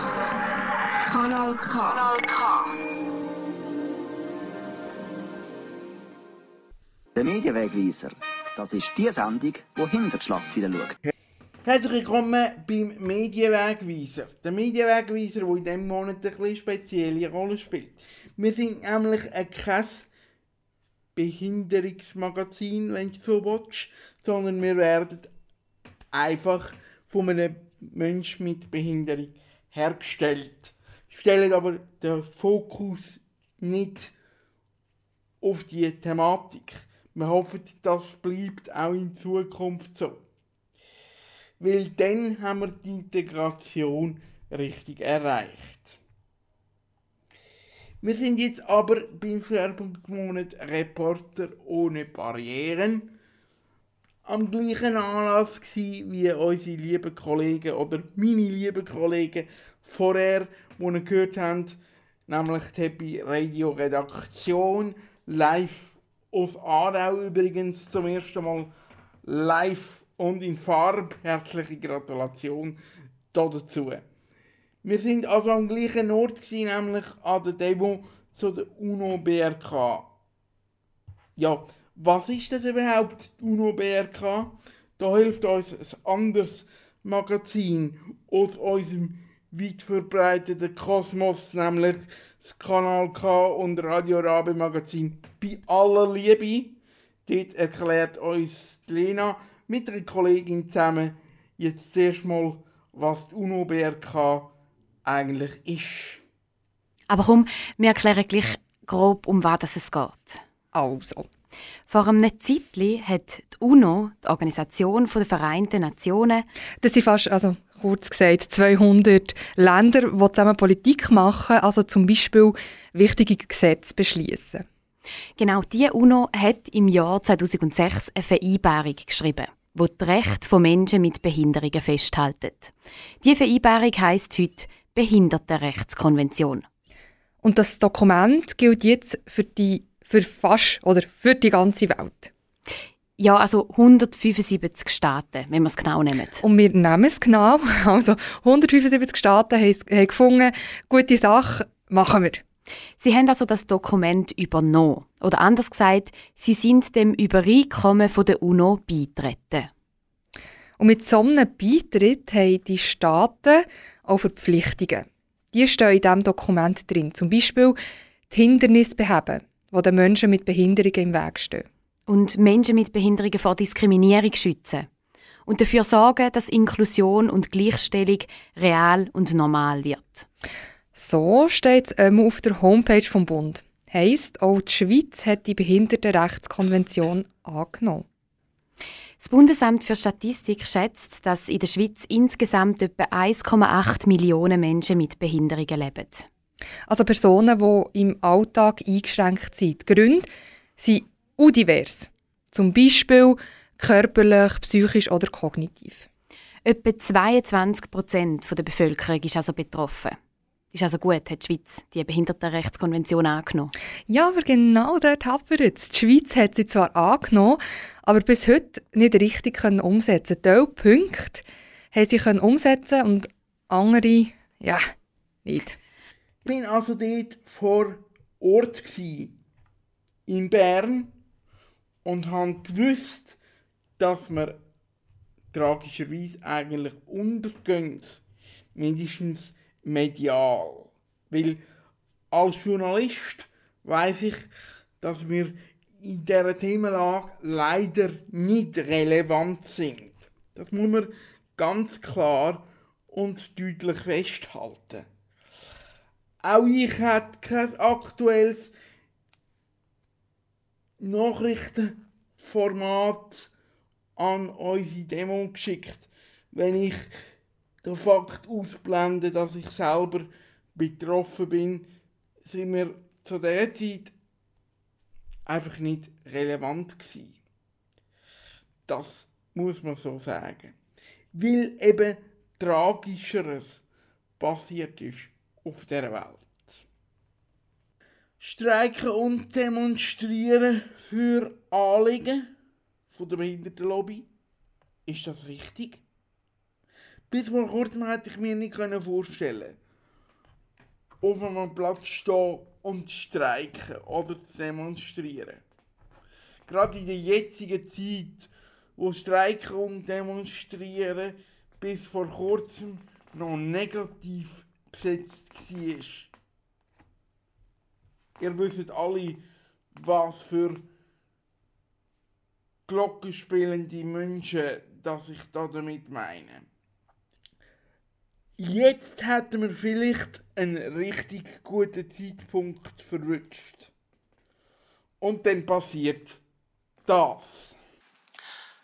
Kanal K. Kanal K. Der Medienwegweiser. Das ist die Sendung, die hinter die Schlagzeilen schaut. Herzlich willkommen beim Medienwegweiser. Der Medienwegweiser, der in diesem Monat eine bisschen spezielle Rolle spielt. Wir sind nämlich ein kein Behinderungsmagazin, wenn du so willst, sondern wir werden einfach von einem Menschen mit Behinderung hergestellt. Stellen aber den Fokus nicht auf die Thematik. Wir hoffen, das bleibt auch in Zukunft so. Weil dann haben wir die Integration richtig erreicht. Wir sind jetzt aber beim Schwerpunktmonat Reporter ohne Barrieren am gleichen Anlass gewesen, wie unsere lieben Kollegen oder meine lieben Kollegen vorher, die ihr gehört habt, nämlich die Radio Redaktion, live aus Aarau übrigens zum ersten Mal live und in Farbe. Herzliche Gratulation dazu. Wir sind also am gleichen Ort, gewesen, nämlich an der Demo zu der UNO BRK. Ja, was ist das überhaupt, die UNO BRK? Da hilft uns ein anderes Magazin aus unserem weit verbreiteten Kosmos, nämlich das Kanal K und Radio Rabe Magazin bei aller Liebe. Dort erklärt uns die Lena mit einer Kollegin zusammen jetzt zuerst mal, was die UNO BRK eigentlich ist. Aber komm, wir erklären gleich grob, um was es geht. Also, vor einem Zeitchen hat die UNO, die Organisation der Vereinten Nationen, Das sind fast, also kurz gesagt, 200 Länder, die zusammen Politik machen, also zum Beispiel wichtige Gesetze beschließen. genau die UNO hat im Jahr 2006 eine Vereinbarung geschrieben, wo die Rechte von Menschen mit Behinderungen festhält. Die Vereinbarung heißt heute Behindertenrechtskonvention. Und das Dokument gilt jetzt für die für fast oder für die ganze Welt. Ja, also 175 Staaten, wenn wir es genau nehmen. Und wir nehmen es genau. Also 175 Staaten haben, gefunden, gute Sache, machen wir. Sie haben also das Dokument übernommen. Oder anders gesagt, sie sind dem Übereinkommen von der UNO beitreten. Und mit so einem Beitritt haben die Staaten auch Verpflichtungen. Die stehen in diesem Dokument drin. Zum Beispiel die Hindernisse beheben, die den Menschen mit Behinderungen im Weg stehen. Und Menschen mit Behinderungen vor Diskriminierung schützen. Und dafür sorgen, dass Inklusion und Gleichstellung real und normal wird. So steht es ähm, auf der Homepage vom Bund. Heißt, auch die Schweiz hat die Behindertenrechtskonvention angenommen. Das Bundesamt für Statistik schätzt, dass in der Schweiz insgesamt etwa 1,8 Millionen Menschen mit Behinderungen leben. Also Personen, die im Alltag eingeschränkt sind. Die Gründe sind auch divers. Zum Beispiel körperlich, psychisch oder kognitiv. Etwa 22 Prozent der Bevölkerung ist also betroffen. Ist also gut, hat die Schweiz die Behindertenrechtskonvention angenommen. Ja, aber genau dort hapert es. Die Schweiz hat sie zwar angenommen, aber bis heute nicht richtig können umsetzen. Teil Punkte haben sie können umsetzen und andere, ja, nicht. Ich bin also dort vor Ort in Bern und habe gewusst, dass wir tragischerweise eigentlich untergehen, mindestens medial. Weil als Journalist weiß ich, dass wir in dieser Themenlage leider nicht relevant sind. Das muss man ganz klar und deutlich festhalten. Auch ich hätte kein aktuelles Nachrichtenformat an unsere Demo geschickt, wenn ich den Fakt ausblende, dass ich selber betroffen bin, sind wir zu der Zeit einfach nicht relevant gewesen. Das muss man so sagen. Weil eben Tragischeres passiert ist auf der Welt. Streiken und demonstrieren für Anliegen von der Behindertenlobby. Ist das richtig? Bis vor kurzem hätte ich mir nicht vorstellen auf einem Platz stehen und streiken oder demonstrieren. Gerade in der jetzigen Zeit, wo Streiken und Demonstrieren bis vor kurzem noch negativ besetzt war. Ihr wisst alle, was für glockenspielende Menschen, dass ich da damit meine. Jetzt hätten wir vielleicht einen richtig guten Zeitpunkt verwünscht. Und dann passiert das.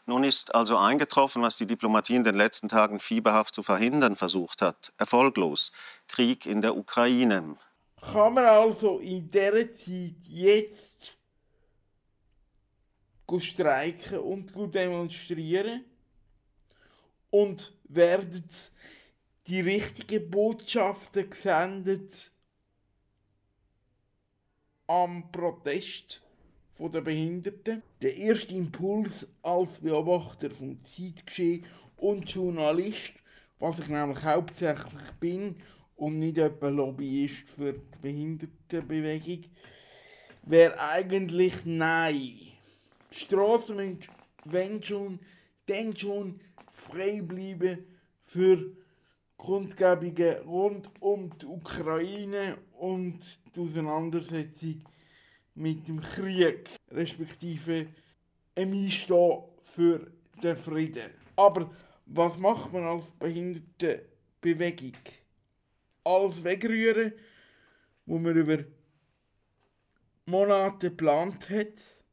Nun ist also eingetroffen, was die Diplomatie in den letzten Tagen fieberhaft zu verhindern versucht hat. Erfolglos. Krieg in der Ukraine. Kann man also in dieser Zeit jetzt streiken und demonstrieren? Und werden die richtigen Botschaften gesendet am Protest der Behinderten? Der erste Impuls als Beobachter vom Zeitgeschehen und Journalist, was ich nämlich hauptsächlich bin und nicht etwa Lobbyist für die Behindertenbewegung, wäre eigentlich nein. Die Straßen müssen, wenn schon, dann schon frei bleiben für Kundgebungen rund um die Ukraine und die Auseinandersetzung mit dem Krieg, respektive ein Einstehen für den Frieden. Aber was macht man als Behindertenbewegung? Alles wegrühren, wo man über Monate geplant hat?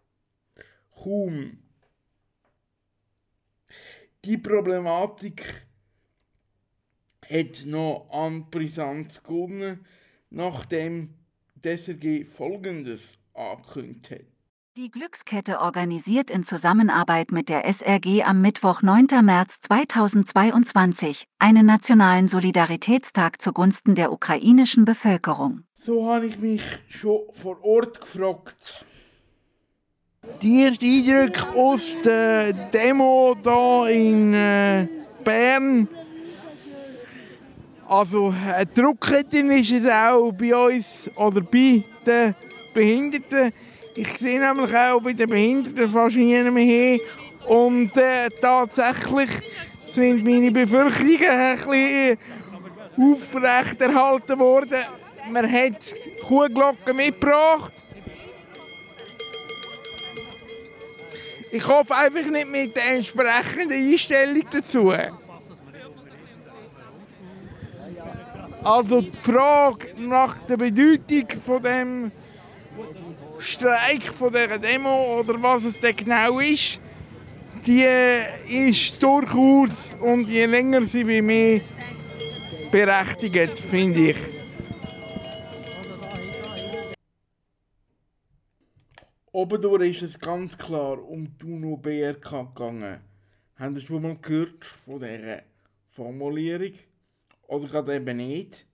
Kaum. Die Problematik hat noch an Brisanz gewonnen, nachdem DSRG Folgendes angekündigt hat. Die Glückskette organisiert in Zusammenarbeit mit der SRG am Mittwoch 9. März 2022 einen nationalen Solidaritätstag zugunsten der ukrainischen Bevölkerung. So habe ich mich schon vor Ort gefragt. Die ersten Eindrücke aus der Demo hier in äh, Bern also ein Druckketten ist es auch bei uns oder bei den Behinderten. Ich sehe nämlich auch bei den Behinderten fast niemanden mehr. Und äh, tatsächlich sind meine Befürchtungen ein bisschen aufrechterhalten worden. Man hat Kuhglocken mitgebracht. Ich hoffe einfach nicht mit der entsprechenden Einstellung dazu. Also die Frage nach der Bedeutung von dem Streik, von dieser Demo oder was es denn genau ist, die ist durchaus und je länger sie bei mir berechtigt, finde ich. Obendurch ist es ganz klar um die UNO BRK gegangen. Haben Sie schon mal gehört von dieser Formulierung? oder gerade eben nicht.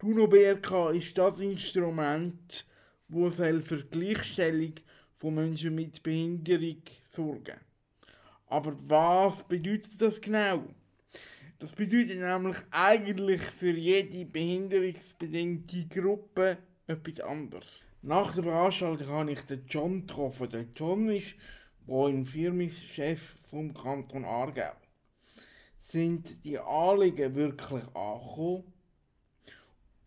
Die UNO-BRK ist das Instrument, das für die Gleichstellung von Menschen mit Behinderung sorgen Aber was bedeutet das genau? Das bedeutet nämlich eigentlich für jede behinderungsbedingte Gruppe etwas anderes. Nach der Veranstaltung habe ich den John getroffen. Der John ist ein Firmenchef vom Kanton Aargau sind die Anliegen wirklich angekommen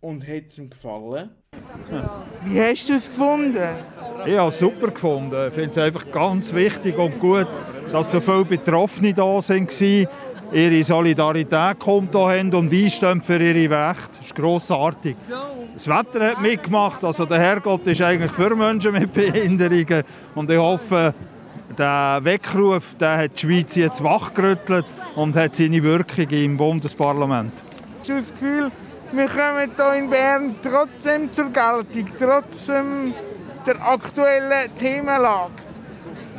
und hat es ihm gefallen? Wie hast du es gefunden? Ich habe es super gefunden. Ich finde es einfach ganz wichtig und gut, dass so viele Betroffene da waren, ihre Solidarität kundtun haben und einstehen für ihre Rechte. Das ist grossartig. Das Wetter hat mitgemacht, also der Herrgott ist eigentlich für Menschen mit Behinderungen und ich hoffe, der Weckruf der hat die Schweiz jetzt wachgerüttelt und hat seine Wirkung im Bundesparlament. Hast du das Gefühl, wir kommen hier in Bern trotzdem zur Geltung, trotz der aktuellen Themenlage?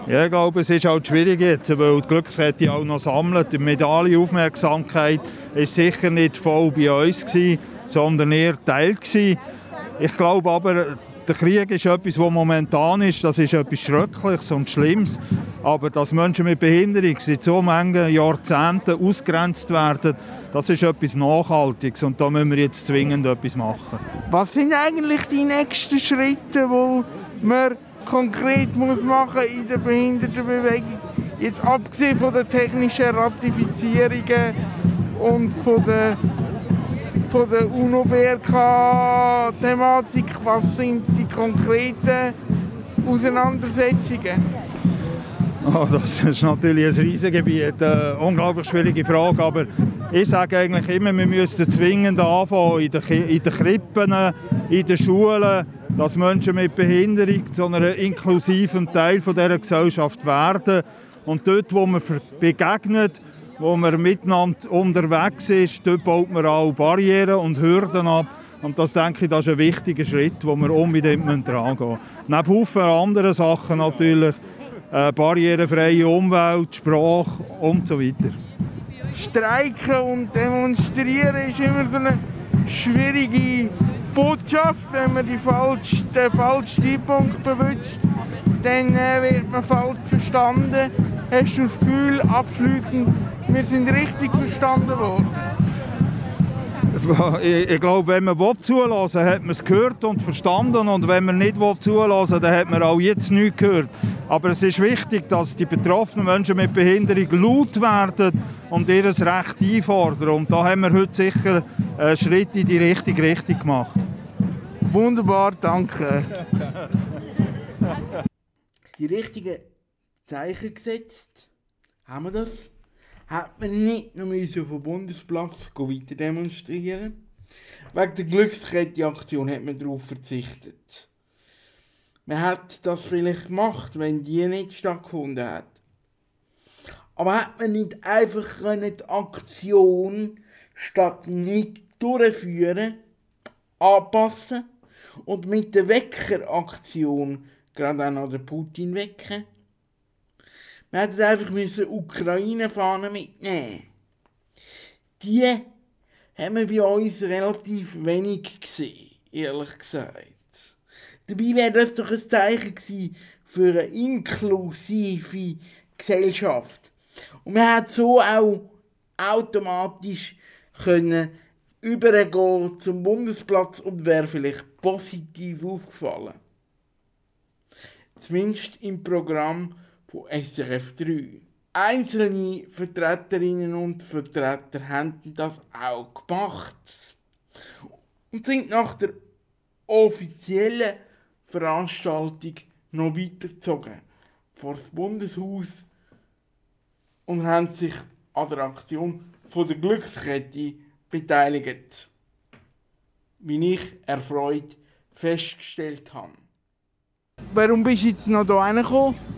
Ja, ich glaube, es ist halt schwierig jetzt, weil die Glückskette auch noch sammelt. Die Medaillenaufmerksamkeit war sicher nicht voll bei uns, gewesen, sondern eher Teil. Gewesen. Ich glaube aber, der Krieg ist etwas, was momentan ist, das ist etwas Schreckliches und Schlimmes. Aber dass Menschen mit Behinderung seit so vielen Jahrzehnten ausgrenzt werden, das ist etwas Nachhaltiges und da müssen wir jetzt zwingend etwas machen. Was sind eigentlich die nächsten Schritte, die man konkret muss machen in der Behindertenbewegung? Jetzt abgesehen von den technischen Ratifizierungen und von der, von der UNO-BRK-Thematik, was sind konkreten Auseinandersetzungen? Oh, das ist natürlich ein Riesengebiet, eine unglaublich schwierige Frage, aber ich sage eigentlich immer, wir müssen zwingend anfangen in den, Krippen, in den Schulen, dass Menschen mit Behinderung zu einem inklusiven Teil dieser Gesellschaft werden. Und dort, wo man begegnet, wo man miteinander unterwegs ist, dort baut man auch Barrieren und Hürden ab. Und das denke ich, das ist ein wichtiger Schritt, wo wir unbedingt herangehen müssen. Neben Haufen anderen Sachen natürlich, äh, barrierefreie Umwelt, Sprache und so weiter. Streiken und Demonstrieren ist immer so eine schwierige Botschaft, wenn man die falsch, den falschen Zeitpunkt bewünscht, dann äh, wird man falsch verstanden. Hast du das Gefühl, abschließend, wir sind richtig verstanden worden? Ich, ich glaube, wenn man zulassen will, hat man es gehört und verstanden. Und wenn man nicht zulassen will, dann hat man auch jetzt nichts gehört. Aber es ist wichtig, dass die betroffenen Menschen mit Behinderung laut werden und ihr Recht einfordern. Und da haben wir heute sicher einen Schritt in die richtige Richtung gemacht. Wunderbar, danke. Die richtigen Zeichen gesetzt. Haben wir das? Hat man nicht noch auf dem Bundesplatz weiter demonstrieren Wegen der Glückskette-Aktion hat man darauf verzichtet. Man hat das vielleicht gemacht, wenn die nicht stattgefunden hat. Aber hat man nicht einfach die Aktion statt nicht durchführen, anpassen und mit der Weckeraktion gerade auch noch den Putin wecken? Wir hätten einfach müssen Ukraine-Fahnen mitnehmen Die haben wir bei uns relativ wenig gesehen, ehrlich gesagt. Dabei wäre das doch ein Zeichen gewesen für eine inklusive Gesellschaft. Und man hat so auch automatisch können übergehen zum Bundesplatz und wäre vielleicht positiv aufgefallen. Zumindest im Programm von SRF 3. Einzelne Vertreterinnen und Vertreter haben das auch gemacht und sind nach der offiziellen Veranstaltung noch weitergezogen vor das Bundeshaus und haben sich an der Aktion von der Glückskette beteiligt, wie ich erfreut festgestellt habe. Warum bist du jetzt noch hier reingekommen?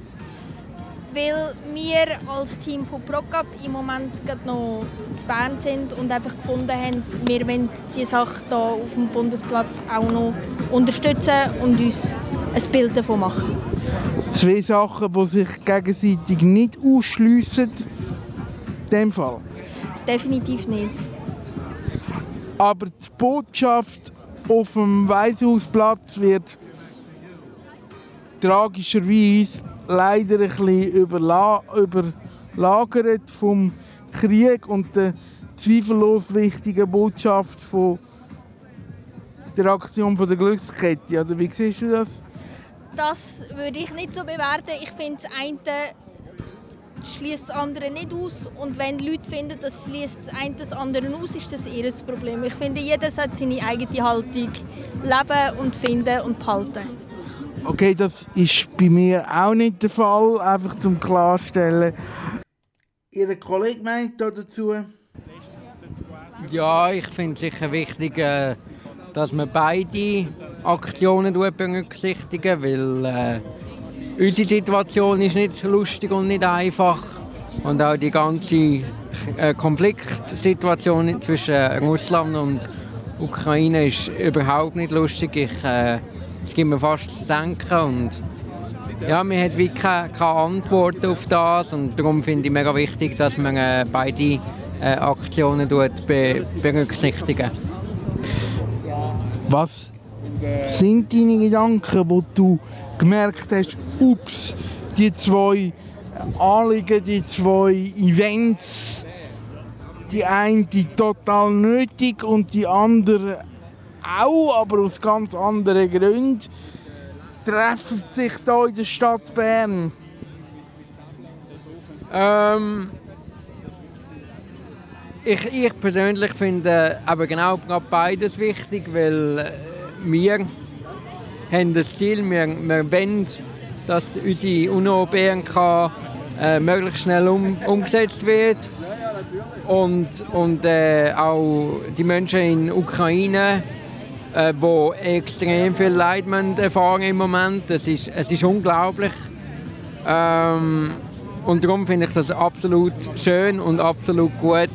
Weil wir als Team von ProCup im Moment noch zu Bern sind und einfach gefunden haben, wir wollen diese Sache hier auf dem Bundesplatz auch noch unterstützen und uns ein Bild davon machen. Zwei Sachen, die sich gegenseitig nicht ausschliessen. In dem Fall? Definitiv nicht. Aber die Botschaft auf dem Weißhausplatz wird tragischerweise leider ein bisschen überla überlagert vom Krieg und der zweifellos wichtigen Botschaft von der Aktion von der Glückskette. Oder wie siehst du das? Das würde ich nicht so bewerten. Ich finde, das eine schließt das andere nicht aus. Und wenn Leute finden, das schließt das eine das andere aus, ist das ihr Problem. Ich finde, jeder sollte seine eigene Haltung leben und finden und behalten. Okay, das ist bei mir auch nicht der Fall, einfach zum Klarstellen. Ihr Kollege meint dazu? Ja, ich finde es sicher wichtig, äh, dass man beide Aktionen berücksichtigen, weil äh, unsere Situation ist nicht lustig und nicht einfach und auch die ganze äh, Konfliktsituation zwischen Russland und Ukraine ist überhaupt nicht lustig. Ich, äh, es gibt mir fast zu denken und ja, man hat wie keine, keine Antwort auf das und darum finde ich mega wichtig, dass man äh, beide äh, Aktionen be berücksichtigen. Was sind deine Gedanken, wo du gemerkt hast, ups, die zwei Anliegen, die zwei Events, die eine total nötig und die andere auch, aber aus ganz anderen Gründen, treffen sich hier in der Stadt Bern? Ähm, ich, ich persönlich finde aber genau beides wichtig, weil äh, wir haben das Ziel, wir, wir wollen, dass unsere UNO-BNK äh, möglichst schnell um, umgesetzt wird und, und äh, auch die Menschen in Ukraine, äh, wo extrem viel Leid erfahren im Moment. Es ist, es ist unglaublich. Ähm, und darum finde ich das absolut schön und absolut gut,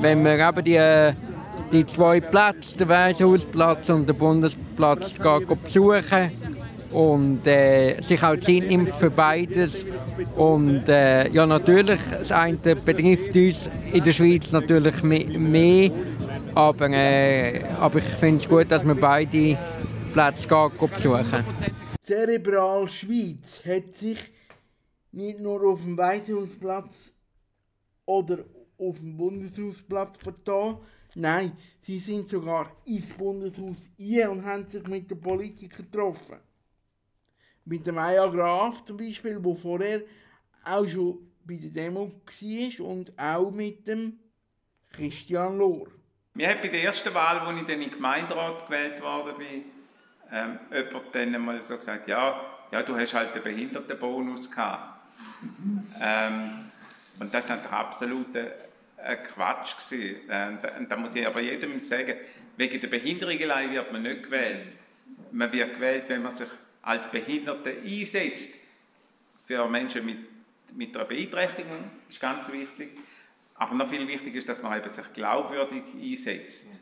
wenn wir eben die, die zwei Plätze, den Weishausplatz und den Bundesplatz, besuchen und äh, sich auch Zeit nimmt für beides. Und äh, ja, natürlich, das eine betrifft uns in der Schweiz natürlich mehr, aber, äh, aber ich finde es gut, dass wir beide Plätze besuchen. Cerebral Schweiz hat sich nicht nur auf dem Weißhausplatz oder auf dem Bundeshausplatz vertan, nein, sie sind sogar ins Bundeshaus hier und haben sich mit den Politikern getroffen. Mit dem Maya Graf zum Beispiel, wo vorher auch schon bei der Demo war und auch mit dem Christian Lohr. Mir hat bei der ersten Wahl, als ich dann in den Gemeinderat gewählt worden bin, ähm, jemand dann mal so gesagt, ja, ja, du hast halt den Behindertenbonus gehabt. ähm, und das war natürlich absolut ein Quatsch. Gewesen. Und da muss ich aber jedem sagen, wegen der Behinderung wird man nicht gewählt. Man wird gewählt, wenn man sich als Behinderte einsetzt. Für Menschen mit, mit einer Beeinträchtigung ist ganz wichtig. Aber noch viel wichtiger ist, dass man eben sich glaubwürdig einsetzt.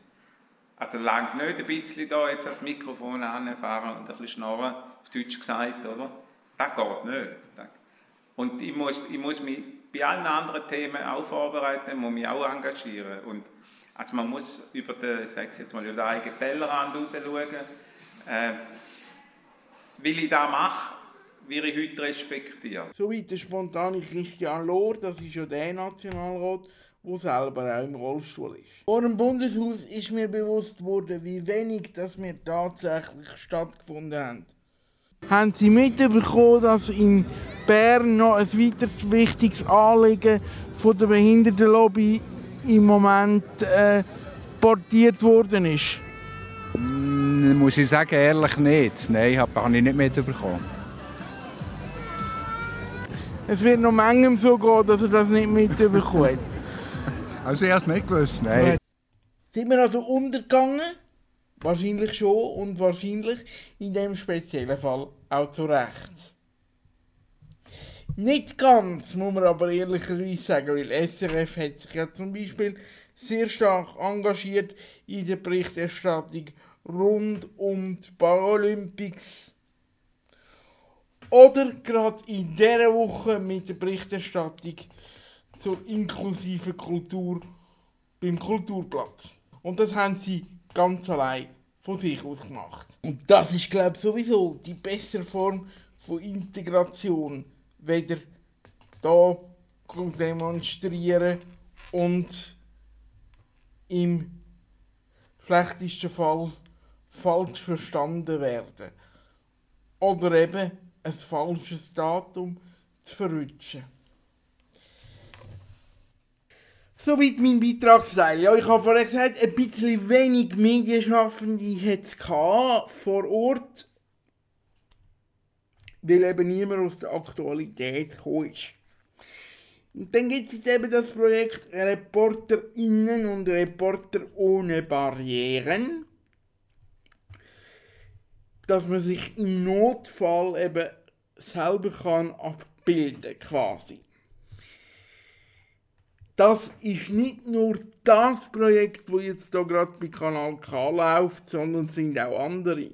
Also langt nicht ein bisschen da jetzt das Mikrofon anfahren und ein bisschen schnarren, auf Deutsch gesagt, oder? Das geht nicht. Und ich muss, ich muss mich bei allen anderen Themen auch vorbereiten, muss mich auch engagieren. Und also man muss über den, sage jetzt mal, über den eigenen Tellerrand raus schauen. Äh, will ich das mache, werde ich heute respektiert. Soweit der spontane Christian Lohr, das ist ja der Nationalrat, der selber auch im Rollstuhl ist. Vor dem Bundeshaus ist mir bewusst worden, wie wenig das mir tatsächlich stattgefunden hat. Haben Sie mitbekommen, dass in Bern noch ein weiteres wichtiges Anliegen von der Behindertenlobby im Moment äh, portiert worden ist? Muss ich sagen, ehrlich nicht. Nein, habe ich nicht mitbekommen. Es wird noch manchem so gehen, dass er das nicht mitbekommt. also ich habe es nicht gewusst, nein. Sind wir also untergegangen? Wahrscheinlich schon und wahrscheinlich in dem speziellen Fall auch zu Recht. Nicht ganz, muss man aber ehrlicherweise sagen, weil SRF hat sich ja zum Beispiel sehr stark engagiert in der Berichterstattung rund um die Paralympics. Oder gerade in dieser Woche mit der Berichterstattung zur inklusiven Kultur beim Kulturplatz. Und das haben sie ganz allein von sich aus gemacht. Und das ist, glaube ich, sowieso die bessere Form von Integration, weder da demonstrieren und im schlechtesten Fall falsch verstanden werden. Oder eben ein falsches Datum zu verrutschen. Soweit mein Beitragsteil. Ja, ich habe vorher gesagt, ein bisschen wenig Medienschaffende hat es vor Ort, weil eben niemand aus der Aktualität gekommen. Und dann gibt es eben das Projekt ReporterInnen und Reporter ohne Barrieren, dass man sich im Notfall eben selber kann abbilden quasi das ist nicht nur das Projekt, wo jetzt da gerade bei Kanal K läuft, sondern es sind auch andere.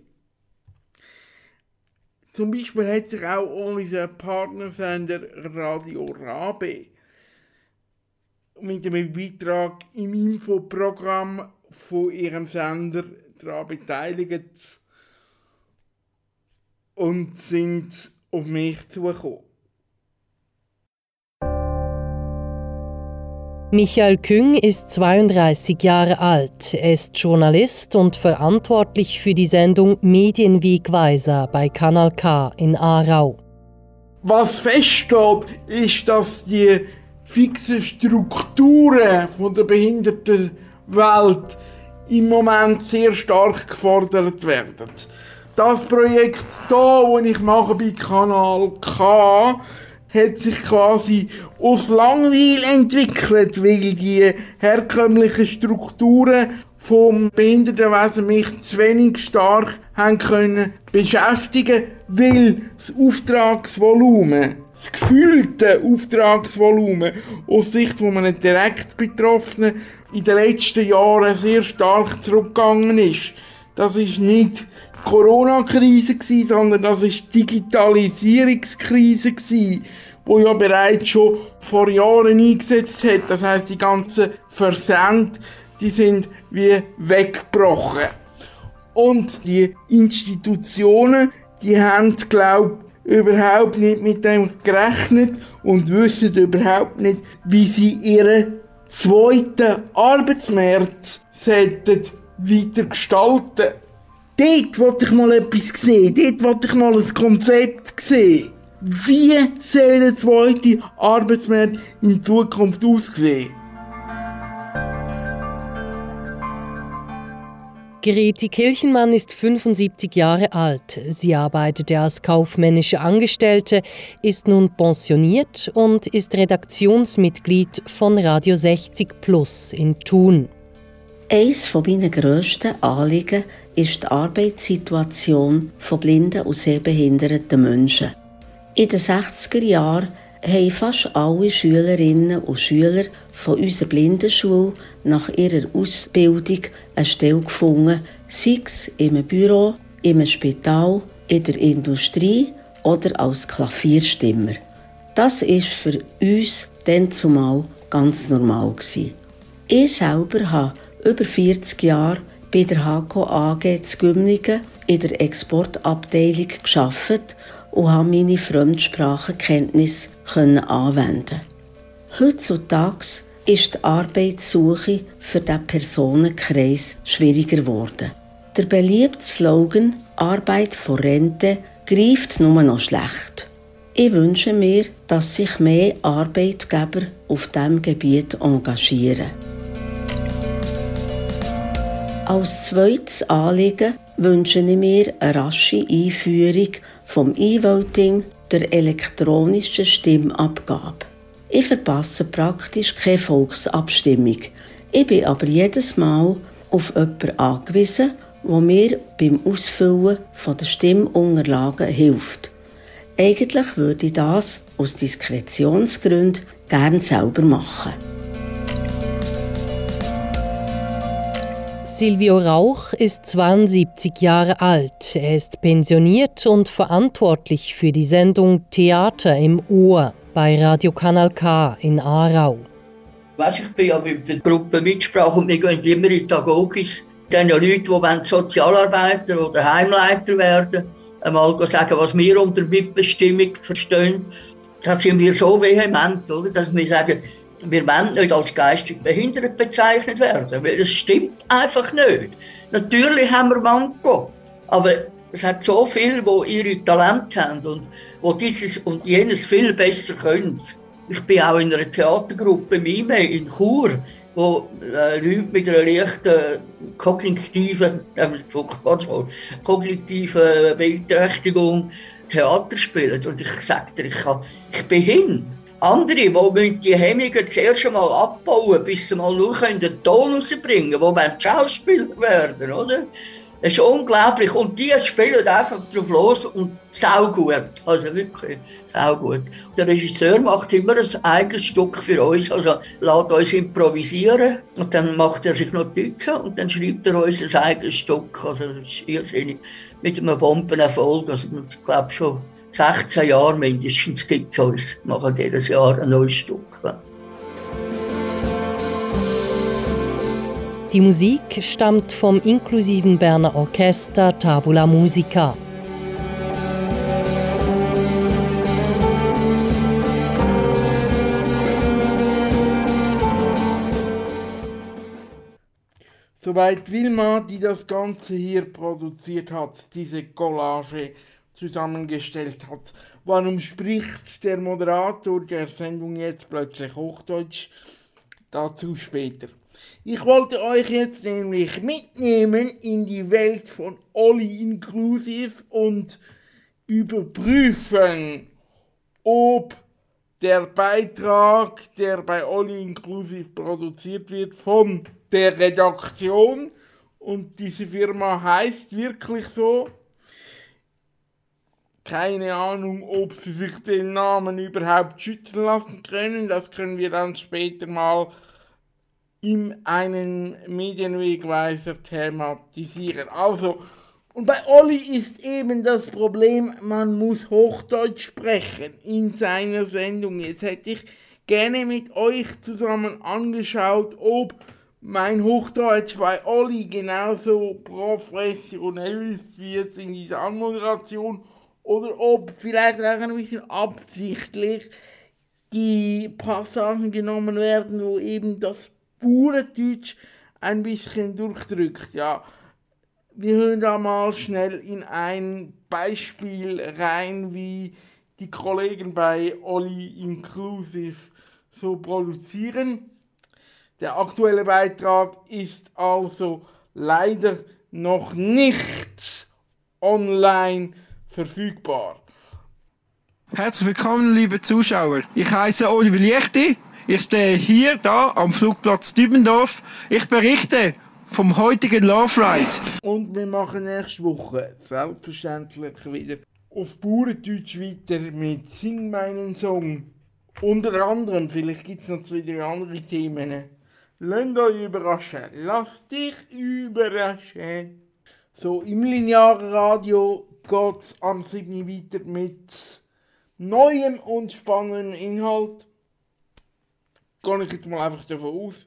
Zum Beispiel hat sich auch unser Partnersender Radio Rabe mit einem Beitrag im Infoprogramm von ihrem Sender daran beteiligt und sind auf mich zugekommen. Michael Küng ist 32 Jahre alt. Er ist Journalist und verantwortlich für die Sendung Medienwegweiser bei Kanal K in Aarau. Was feststeht, ist, dass die fixen Strukturen von der Behindertenwelt im Moment sehr stark gefordert werden. Das Projekt hier, das ich mache bei Kanal K, hat sich quasi aus Langweil entwickelt, weil die herkömmlichen Strukturen vom Behindertenwesen mich zu wenig stark haben können beschäftigen, weil das Auftragsvolumen, das gefühlte Auftragsvolumen aus Sicht von einem direkt Betroffenen in den letzten Jahren sehr stark zurückgegangen ist. Das ist nicht Corona-Krise sondern das ist Digitalisierungskrise die ja bereits schon vor Jahren eingesetzt hat. Das heißt, die ganzen Versände, die sind wie weggebrochen. Und die Institutionen, die haben, glaube überhaupt nicht mit dem gerechnet und wissen überhaupt nicht, wie sie ihren zweiten Arbeitsmarkt sollten weiter gestalten. Dort wollte ich mal etwas sehen, dort wollte ich mal ein Konzept sehen. Wie soll der zweite Arbeitsmarkt in Zukunft aussehen? Greti Kirchenmann ist 75 Jahre alt. Sie arbeitete als kaufmännische Angestellte, ist nun pensioniert und ist Redaktionsmitglied von Radio 60 Plus in Thun. Eines meiner grössten Anliegen ist die Arbeitssituation von blinden und sehbehinderten Menschen. In den 60er Jahren haben fast alle Schülerinnen und Schüler von unserer Blindenschule nach ihrer Ausbildung eine Stelle gefunden, sei es im Büro, im Spital, in der Industrie oder als Klavierstimmer. Das ist für uns dann zumal ganz normal. Ich selber habe über 40 Jahre bei der HKO AG zu Gümligen in der Exportabteilung geschafft und habe meine Fremdsprachenkenntnis anwenden. Heutzutage ist die Arbeitssuche für diesen Personenkreis schwieriger geworden. Der beliebte Slogan Arbeit vor Rente greift nur noch schlecht. Ich wünsche mir, dass sich mehr Arbeitgeber auf diesem Gebiet engagieren. Als zweites Anliegen wünsche ich mir eine rasche Einführung vom E-Voting, der elektronischen Stimmabgabe. Ich verpasse praktisch keine Volksabstimmung. Ich bin aber jedes Mal auf jemanden angewiesen, der mir beim Ausfüllen der Stimmunterlagen hilft. Eigentlich würde ich das aus Diskretionsgründen gern selber machen. Silvio Rauch ist 72 Jahre alt. Er ist pensioniert und verantwortlich für die Sendung Theater im Ohr bei Radio Kanal K in Aarau. Weißt, ich bin ja mit der Gruppe Mitsprache und wir gehen immer in Tagogis. Dann ja Leute, die Sozialarbeiter oder Heimleiter werden, einmal sagen, was wir unter Mitbestimmung verstehen. Da sind wir so vehement, oder, dass wir sagen, wir wollen nicht als geistig behindert bezeichnet werden, weil das stimmt einfach nicht. Natürlich haben wir Manko, aber es hat so viele, die ihre Talente haben und wo dieses und jenes viel besser können. Ich bin auch in einer Theatergruppe MIME in Chur, wo äh, Leute mit einer leichten kognitiven, äh, kognitiven Beeinträchtigung Theater spielen. Und ich sagte, ich, ich bin hin. Andere, die die Hemmungen zuerst einmal abbauen, bis sie mal nur den Ton rausbringen können, die Schauspieler werden, oder? Das ist unglaublich. Und die spielen einfach drauf los und sau gut. Also wirklich sau gut. Der Regisseur macht immer ein eigenes Stück für uns. Also lässt uns improvisieren und dann macht er sich Notizen und dann schreibt er uns ein eigenes Stück. Also das ist irrsinnig. Mit einem Bombenerfolg. Also ich glaube schon 16 Jahre mindestens gibt es uns machen jedes Jahr ein neues Stück. Die Musik stammt vom inklusiven Berner Orchester Tabula Musica. Soweit Wilma, die das Ganze hier produziert hat, diese Collage zusammengestellt hat. Warum spricht der Moderator der Sendung jetzt plötzlich Hochdeutsch? Dazu später. Ich wollte euch jetzt nämlich mitnehmen in die Welt von Olli Inclusive und überprüfen, ob der Beitrag, der bei Olli Inclusive produziert wird, von der Redaktion, und diese Firma heißt wirklich so, keine Ahnung, ob sie sich den Namen überhaupt schützen lassen können. Das können wir dann später mal in einem Medienwegweiser thematisieren. Also, und bei Olli ist eben das Problem, man muss Hochdeutsch sprechen in seiner Sendung. Jetzt hätte ich gerne mit euch zusammen angeschaut, ob mein Hochdeutsch bei Olli genauso professionell ist wie jetzt in dieser Anmoderation oder ob vielleicht auch ein bisschen absichtlich die Passagen genommen werden, wo eben das pure Deutsch ein bisschen durchdrückt. Ja, wir hören da mal schnell in ein Beispiel rein, wie die Kollegen bei Olli Inclusive so produzieren. Der aktuelle Beitrag ist also leider noch nicht online verfügbar. Herzlich willkommen, liebe Zuschauer. Ich heiße Oliver Liechti. Ich stehe hier, da, am Flugplatz Dübendorf. Ich berichte vom heutigen Love Ride. Und wir machen nächste Woche selbstverständlich wieder auf Bauerndeutsch weiter mit Sing meinen Song. Unter anderem, vielleicht gibt es noch wieder andere Themen. Lasst euch überraschen. Lass dich überraschen. So, im linearen Radio geht am 7. weiter mit neuem und spannendem Inhalt. Gehe ich jetzt mal einfach davon aus.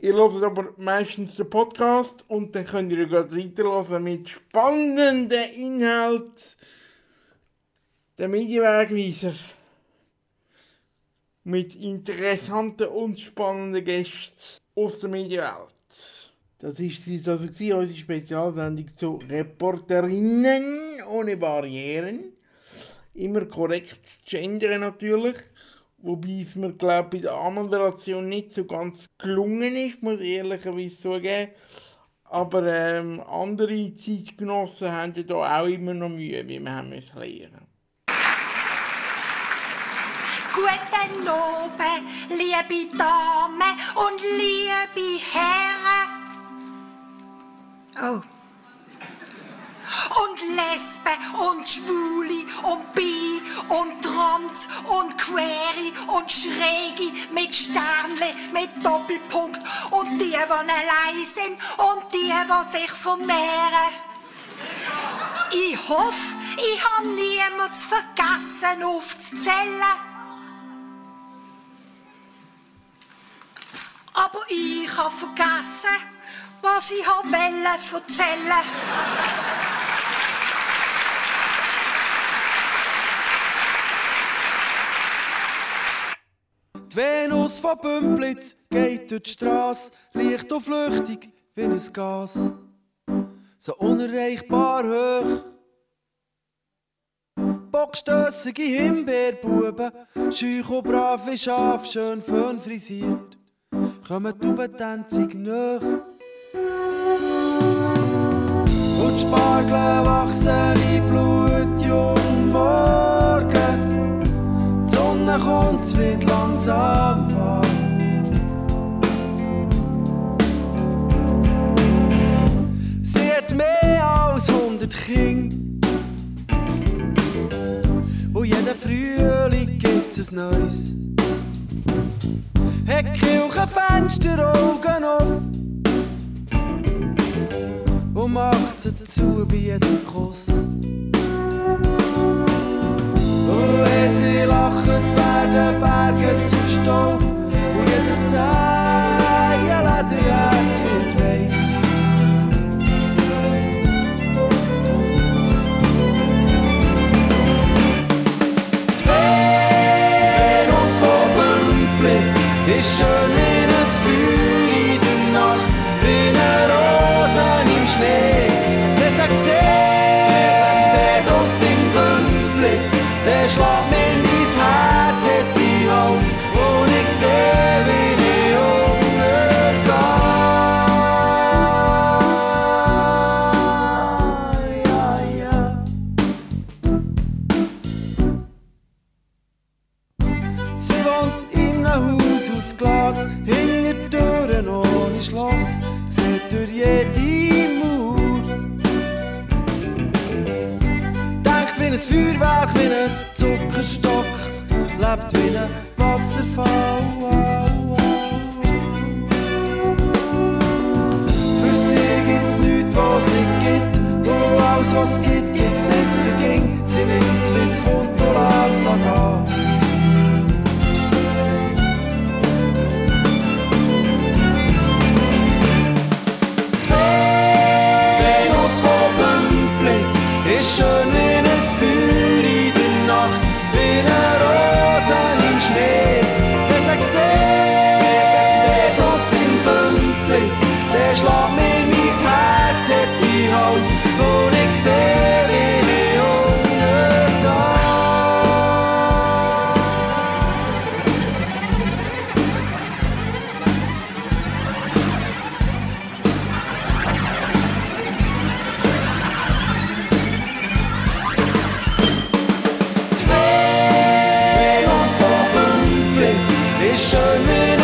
Ihr hört aber meistens den Podcast und dann könnt ihr gerade weiterhören mit spannenden Inhalt. Der Medienwegweiser. Mit interessanten und spannenden Gästen aus der Medienwelt. Das ist sie also unsere Spezialsendung zu Reporterinnen ohne Barrieren. Immer korrekt gendern natürlich. Wobei es mir, glaube bei der Anmoderation nicht so ganz gelungen ist, muss ich ehrlicherweise zugeben. Aber ähm, andere Zeitgenossen haben ja da auch immer noch Mühe, wie wir haben müssen lernen. Guten Abend, liebe Damen und liebe Herren. Oh. Und Lesben und Schwule und Bi und Trans und Query und Schräge mit Sternle, mit Doppelpunkt und die, die allein sind und die, die sich vermehren. Ich hoffe, ich habe niemand vergessen aufzuzählen. Aber ich habe vergessen, was ich wollte erzählen. Die Venus von Bümplitz geht durch die Straße, leicht und flüchtig wie ein Gas. So unerreichbar hoch. Bockstössige Himbeerbuben, scheuch und brav wie Schaf, schön fön frisiert, kommen die Ubentänzig nach. Und Spargel wachsen in Blut, jung morgen. Die Sonne kommt, es wird langsam warm. Sie mehr als 100 Kinder. Und jeden Frühling gibt ein neues. Hat Kirchenfenster Augen auf und macht sie zu bei jedem Kuss. Und wenn sie lachen, werden Berge zu Staub alles was gibt, gibt's nicht für ging. Sie nimmt's bis kommt, oder hat's lang an. showed me